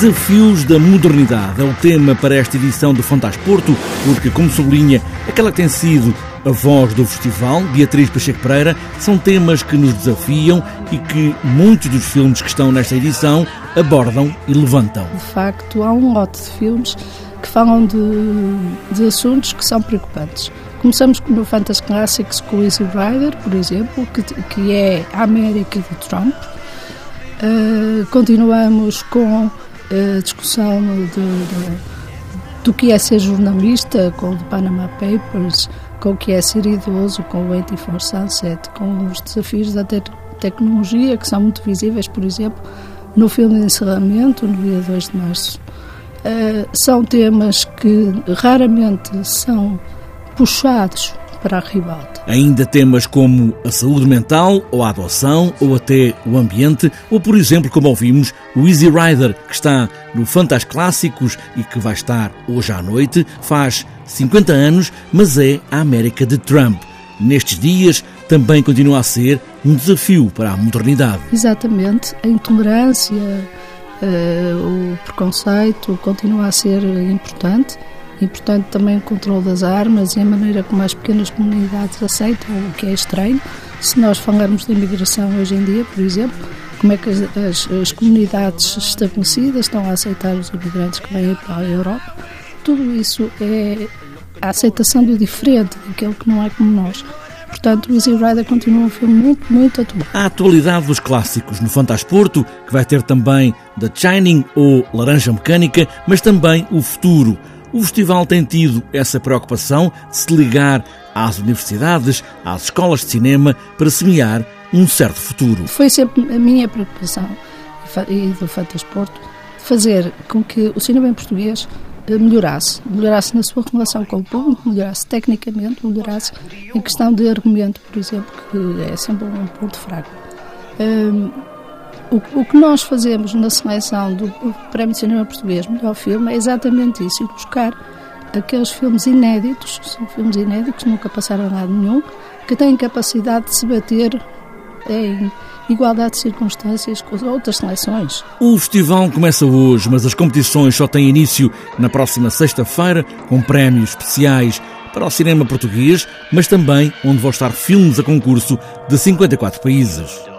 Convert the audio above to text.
Desafios da modernidade é o tema para esta edição do Fantasporto, porque, como sublinha aquela que tem sido a voz do festival, Beatriz Pacheco Pereira, são temas que nos desafiam e que muitos dos filmes que estão nesta edição abordam e levantam. De facto, há um lote de filmes que falam de, de assuntos que são preocupantes. Começamos no Fantasy Classics com o Easy Rider, por exemplo, que, que é a América de Trump. Uh, continuamos com a discussão de, de, do que é ser jornalista, com o Panama Papers, com o que é ser idoso, com o 24 Sunset, com os desafios da te tecnologia, que são muito visíveis, por exemplo, no filme de encerramento, no dia 2 de março. Uh, são temas que raramente são puxados para a ribalta. Ainda temas como a saúde mental, ou a adoção, ou até o ambiente, ou por exemplo, como ouvimos, o Easy Rider, que está no Fantas Clássicos e que vai estar hoje à noite, faz 50 anos, mas é a América de Trump. Nestes dias também continua a ser um desafio para a modernidade. Exatamente, a intolerância, uh, o preconceito continua a ser importante Importante também o controle das armas e a maneira como as pequenas comunidades aceitam o que é estranho. Se nós falarmos de imigração hoje em dia, por exemplo, como é que as, as, as comunidades estabelecidas estão a aceitar os imigrantes que vêm para a Europa, tudo isso é a aceitação do diferente, daquele que não é como nós. Portanto, Easy Rider continua um filme muito, muito atual. A atualidade dos clássicos no Fantasporto, que vai ter também The Shining ou Laranja Mecânica, mas também o futuro. O festival tem tido essa preocupação de se ligar às universidades, às escolas de cinema, para semear um certo futuro. Foi sempre a minha preocupação e do Fantasporto fazer com que o cinema em português eh, melhorasse, melhorasse na sua relação com o público, melhorasse tecnicamente, melhorasse em questão de argumento, por exemplo, que é sempre um ponto fraco. Um, o, o, que nós fazemos na seleção do Prémio de Cinema Português Melhor Filme é exatamente isso, buscar aqueles filmes inéditos, são filmes inéditos, nunca passaram a lado nenhum, que têm capacidade de se bater em igualdade de circunstâncias com as outras seleções. O festival começa hoje, mas as competições só têm início na próxima sexta-feira, com prémios especiais para o cinema português, mas também onde vão estar filmes a concurso de 54 países.